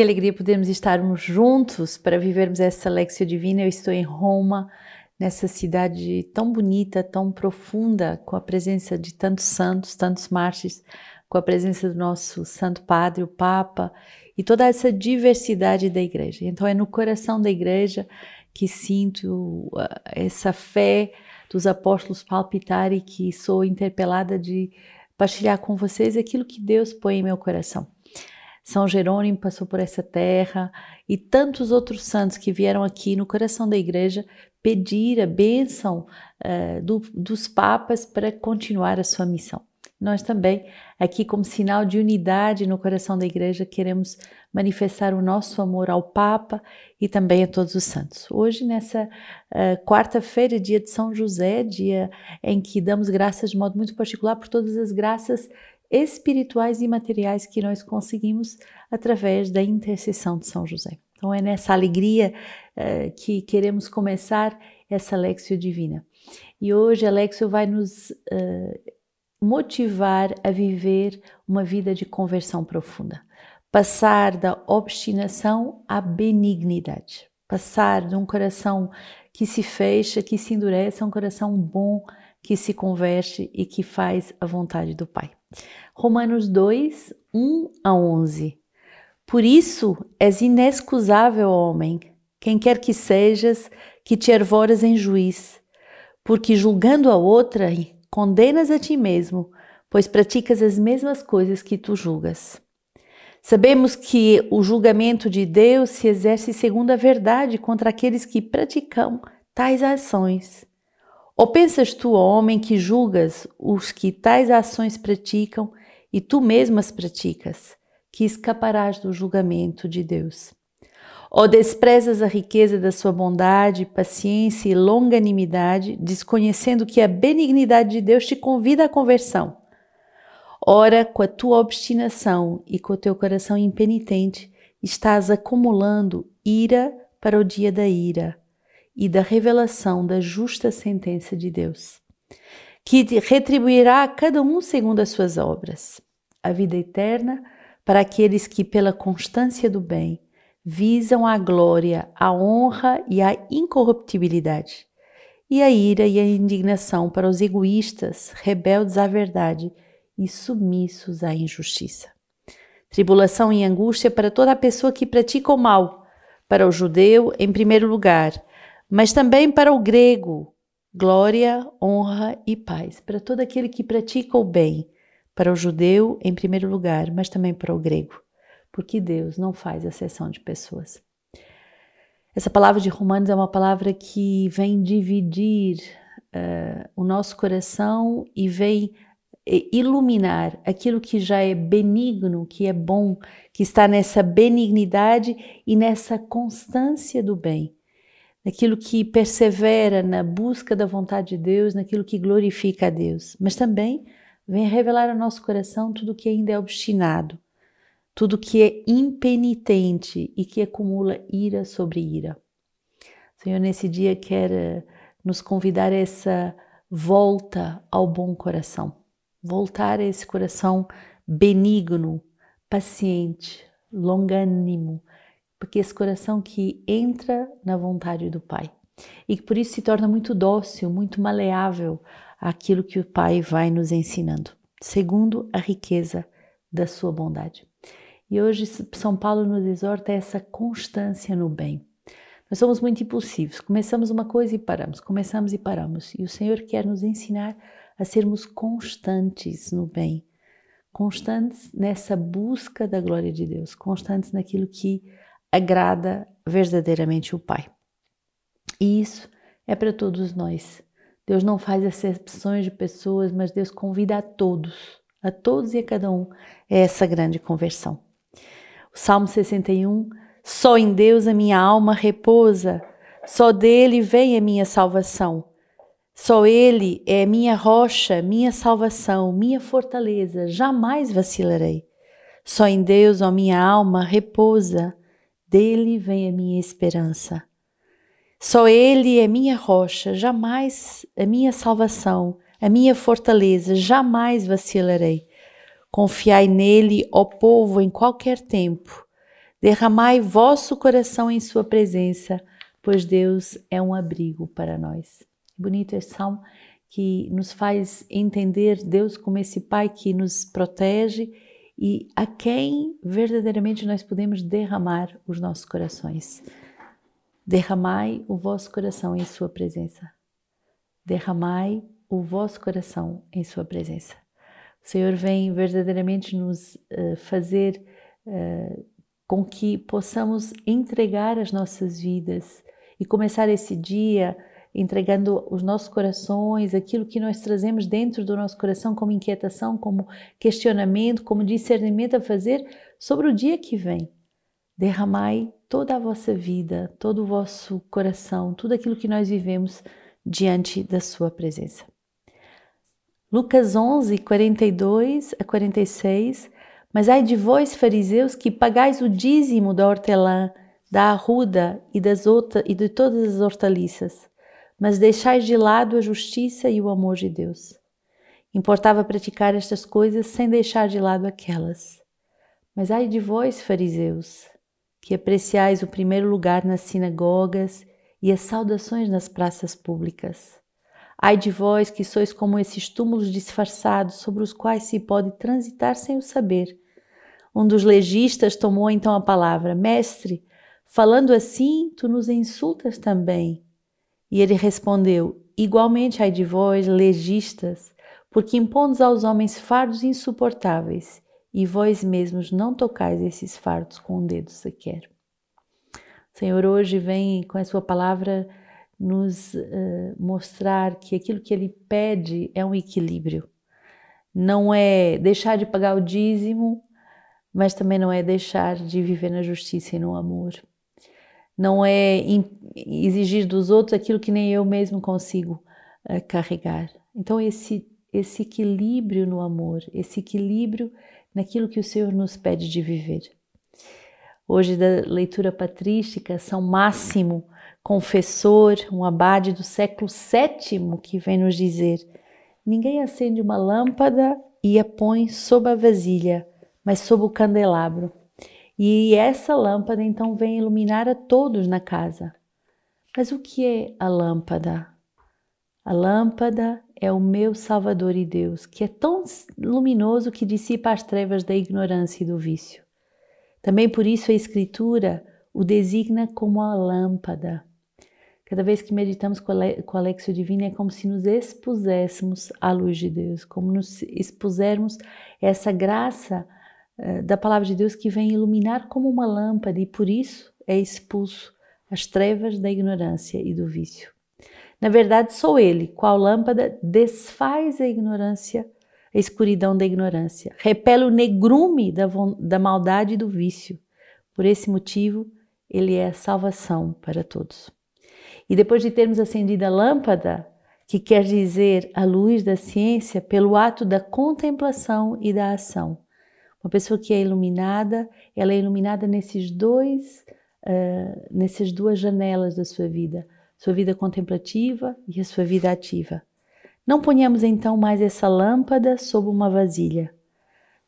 Que alegria podermos estarmos juntos para vivermos essa Lexio Divina. Eu estou em Roma, nessa cidade tão bonita, tão profunda, com a presença de tantos santos, tantos mártires, com a presença do nosso Santo Padre, o Papa, e toda essa diversidade da igreja. Então é no coração da igreja que sinto uh, essa fé dos apóstolos palpitar e que sou interpelada de partilhar com vocês aquilo que Deus põe em meu coração. São Jerônimo passou por essa terra e tantos outros santos que vieram aqui no coração da igreja pedir a bênção uh, do, dos papas para continuar a sua missão. Nós também, aqui como sinal de unidade no coração da igreja, queremos manifestar o nosso amor ao Papa e também a todos os santos. Hoje, nessa uh, quarta-feira, dia de São José, dia em que damos graças de modo muito particular por todas as graças espirituais e materiais que nós conseguimos através da intercessão de São José. Então é nessa alegria uh, que queremos começar essa Lexio Divina. E hoje a Lexio vai nos uh, motivar a viver uma vida de conversão profunda. Passar da obstinação à benignidade. Passar de um coração que se fecha, que se endurece, a um coração bom, que se converte e que faz a vontade do Pai. Romanos 2, 1 a 11. Por isso és inexcusável, homem, quem quer que sejas, que te ervoras em juiz, porque julgando a outra, condenas a ti mesmo, pois praticas as mesmas coisas que tu julgas. Sabemos que o julgamento de Deus se exerce segundo a verdade contra aqueles que praticam tais ações. Ou pensas tu, homem, que julgas os que tais ações praticam e tu mesmo as praticas, que escaparás do julgamento de Deus? Ou desprezas a riqueza da sua bondade, paciência e longanimidade, desconhecendo que a benignidade de Deus te convida à conversão? Ora, com a tua obstinação e com o teu coração impenitente, estás acumulando ira para o dia da ira e da revelação da justa sentença de Deus, que retribuirá a cada um segundo as suas obras, a vida eterna para aqueles que, pela constância do bem, visam a glória, a honra e a incorruptibilidade, e a ira e a indignação para os egoístas, rebeldes à verdade e submissos à injustiça. Tribulação e angústia para toda a pessoa que pratica o mal, para o judeu, em primeiro lugar, mas também para o grego, glória, honra e paz, para todo aquele que pratica o bem, para o judeu em primeiro lugar, mas também para o grego, porque Deus não faz exceção de pessoas. Essa palavra de Romanos é uma palavra que vem dividir uh, o nosso coração e vem iluminar aquilo que já é benigno, que é bom, que está nessa benignidade e nessa constância do bem naquilo que persevera na busca da vontade de Deus, naquilo que glorifica a Deus, mas também vem revelar ao nosso coração tudo que ainda é obstinado, tudo que é impenitente e que acumula ira sobre ira. Senhor, nesse dia, quer nos convidar a essa volta ao bom coração, voltar a esse coração benigno, paciente, longânimo, porque esse coração que entra na vontade do Pai e que por isso se torna muito dócil, muito maleável àquilo que o Pai vai nos ensinando, segundo a riqueza da sua bondade. E hoje São Paulo nos exorta essa constância no bem. Nós somos muito impulsivos, começamos uma coisa e paramos, começamos e paramos. E o Senhor quer nos ensinar a sermos constantes no bem, constantes nessa busca da glória de Deus, constantes naquilo que agrada verdadeiramente o Pai. E isso é para todos nós. Deus não faz exceções de pessoas, mas Deus convida a todos, a todos e a cada um, a essa grande conversão. O Salmo 61, só em Deus a minha alma repousa, só dele vem a minha salvação. Só ele é minha rocha, minha salvação, minha fortaleza, jamais vacilarei. Só em Deus, a minha alma repousa, dele vem a minha esperança. Só Ele é minha rocha, jamais a minha salvação, a minha fortaleza, jamais vacilarei. Confiai nele, ó povo, em qualquer tempo. Derramai vosso coração em sua presença, pois Deus é um abrigo para nós. Bonito esse salmo que nos faz entender Deus como esse Pai que nos protege e a quem verdadeiramente nós podemos derramar os nossos corações. Derramai o vosso coração em Sua presença. Derramai o vosso coração em Sua presença. O Senhor vem verdadeiramente nos uh, fazer uh, com que possamos entregar as nossas vidas e começar esse dia entregando os nossos corações, aquilo que nós trazemos dentro do nosso coração como inquietação, como questionamento, como discernimento a fazer sobre o dia que vem. Derramai toda a vossa vida, todo o vosso coração, tudo aquilo que nós vivemos diante da Sua presença. Lucas 11, 42 a 46. Mas ai de vós, fariseus, que pagais o dízimo da hortelã, da arruda e, das outra, e de todas as hortaliças, mas deixais de lado a justiça e o amor de Deus. Importava praticar estas coisas sem deixar de lado aquelas. Mas ai de vós, fariseus, que apreciais o primeiro lugar nas sinagogas e as saudações nas praças públicas. Ai de vós que sois como esses túmulos disfarçados sobre os quais se pode transitar sem o saber. Um dos legistas tomou então a palavra: Mestre, falando assim, tu nos insultas também. E ele respondeu: Igualmente ai de vós, legistas, porque impondes aos homens fardos insuportáveis, e vós mesmos não tocais esses fardos com o um dedo sequer. Senhor hoje vem com a sua palavra nos uh, mostrar que aquilo que ele pede é um equilíbrio. Não é deixar de pagar o dízimo, mas também não é deixar de viver na justiça e no amor não é exigir dos outros aquilo que nem eu mesmo consigo uh, carregar. Então, esse, esse equilíbrio no amor, esse equilíbrio naquilo que o Senhor nos pede de viver. Hoje, da leitura patrística, São Máximo, confessor, um abade do século VII, que vem nos dizer: Ninguém acende uma lâmpada e a põe sob a vasilha, mas sob o candelabro e essa lâmpada então vem iluminar a todos na casa. Mas o que é a lâmpada? A lâmpada é o meu Salvador e Deus, que é tão luminoso que dissipa as trevas da ignorância e do vício. Também por isso a Escritura o designa como a lâmpada. Cada vez que meditamos com a Lexio Divina é como se nos expuséssemos à luz de Deus, como nos expusermos essa graça da palavra de Deus que vem iluminar como uma lâmpada e por isso é expulso as trevas da ignorância e do vício. Na verdade, sou ele, qual lâmpada desfaz a ignorância, a escuridão da ignorância, repele o negrume da, da maldade e do vício. Por esse motivo, ele é a salvação para todos. E depois de termos acendido a lâmpada, que quer dizer a luz da ciência, pelo ato da contemplação e da ação, uma pessoa que é iluminada, ela é iluminada nesses dois, uh, nessas duas janelas da sua vida, sua vida contemplativa e a sua vida ativa. Não ponhamos então mais essa lâmpada sob uma vasilha.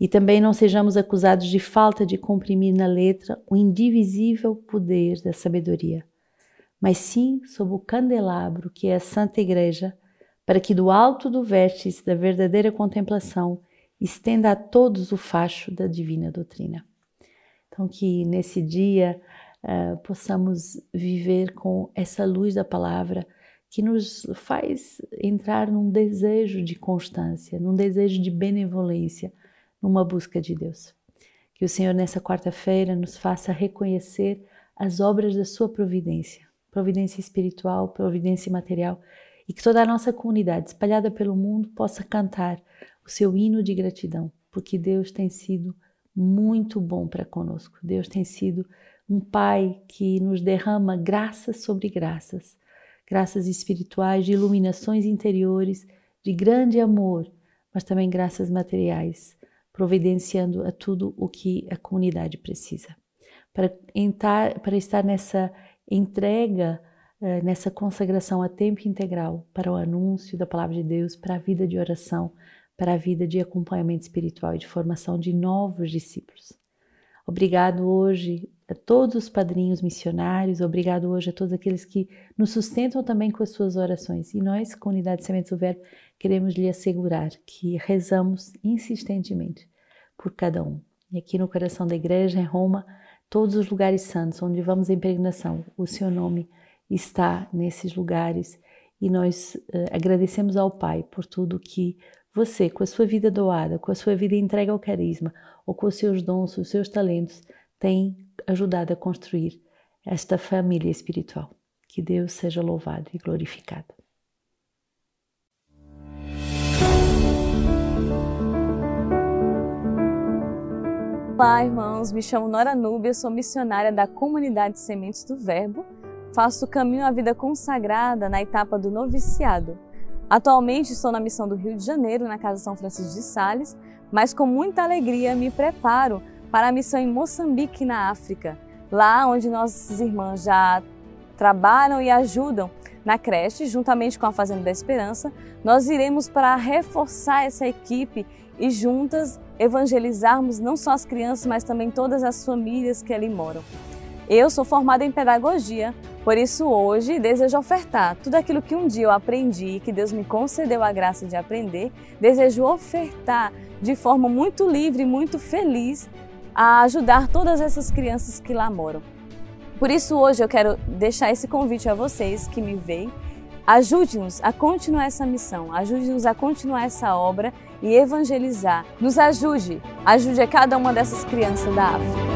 E também não sejamos acusados de falta de comprimir na letra o indivisível poder da sabedoria, mas sim sob o candelabro que é a Santa Igreja, para que do alto do vértice da verdadeira contemplação estenda a todos o facho da divina doutrina. Então, que nesse dia uh, possamos viver com essa luz da palavra que nos faz entrar num desejo de constância, num desejo de benevolência, numa busca de Deus. Que o Senhor, nessa quarta-feira, nos faça reconhecer as obras da Sua providência, providência espiritual, providência material, e que toda a nossa comunidade espalhada pelo mundo possa cantar o seu hino de gratidão, porque Deus tem sido muito bom para conosco. Deus tem sido um Pai que nos derrama graças sobre graças, graças espirituais, de iluminações interiores, de grande amor, mas também graças materiais, providenciando a tudo o que a comunidade precisa. Para, entrar, para estar nessa entrega, eh, nessa consagração a tempo integral para o anúncio da palavra de Deus, para a vida de oração, para a vida de acompanhamento espiritual e de formação de novos discípulos. Obrigado hoje a todos os padrinhos missionários, obrigado hoje a todos aqueles que nos sustentam também com as suas orações. E nós, comunidade Sementes do Verbo, queremos lhe assegurar que rezamos insistentemente por cada um. E aqui no coração da igreja, em Roma, todos os lugares santos onde vamos em peregrinação, o seu nome está nesses lugares e nós uh, agradecemos ao Pai por tudo que você, com a sua vida doada, com a sua vida entregue ao carisma, ou com os seus dons, os seus talentos, tem ajudado a construir esta família espiritual. Que Deus seja louvado e glorificado. Olá, irmãos. Me chamo Nora Núbia, sou missionária da comunidade Sementes do Verbo. Faço o caminho à vida consagrada na etapa do noviciado. Atualmente estou na missão do Rio de Janeiro, na Casa São Francisco de Sales, mas com muita alegria me preparo para a missão em Moçambique, na África, lá onde nossas irmãs já trabalham e ajudam na creche, juntamente com a Fazenda da Esperança, nós iremos para reforçar essa equipe e juntas evangelizarmos não só as crianças, mas também todas as famílias que ali moram. Eu sou formada em pedagogia, por isso hoje desejo ofertar tudo aquilo que um dia eu aprendi e que Deus me concedeu a graça de aprender, desejo ofertar de forma muito livre e muito feliz a ajudar todas essas crianças que lá moram. Por isso hoje eu quero deixar esse convite a vocês que me veem Ajude-nos a continuar essa missão, ajude-nos a continuar essa obra e evangelizar. Nos ajude, ajude a cada uma dessas crianças da África.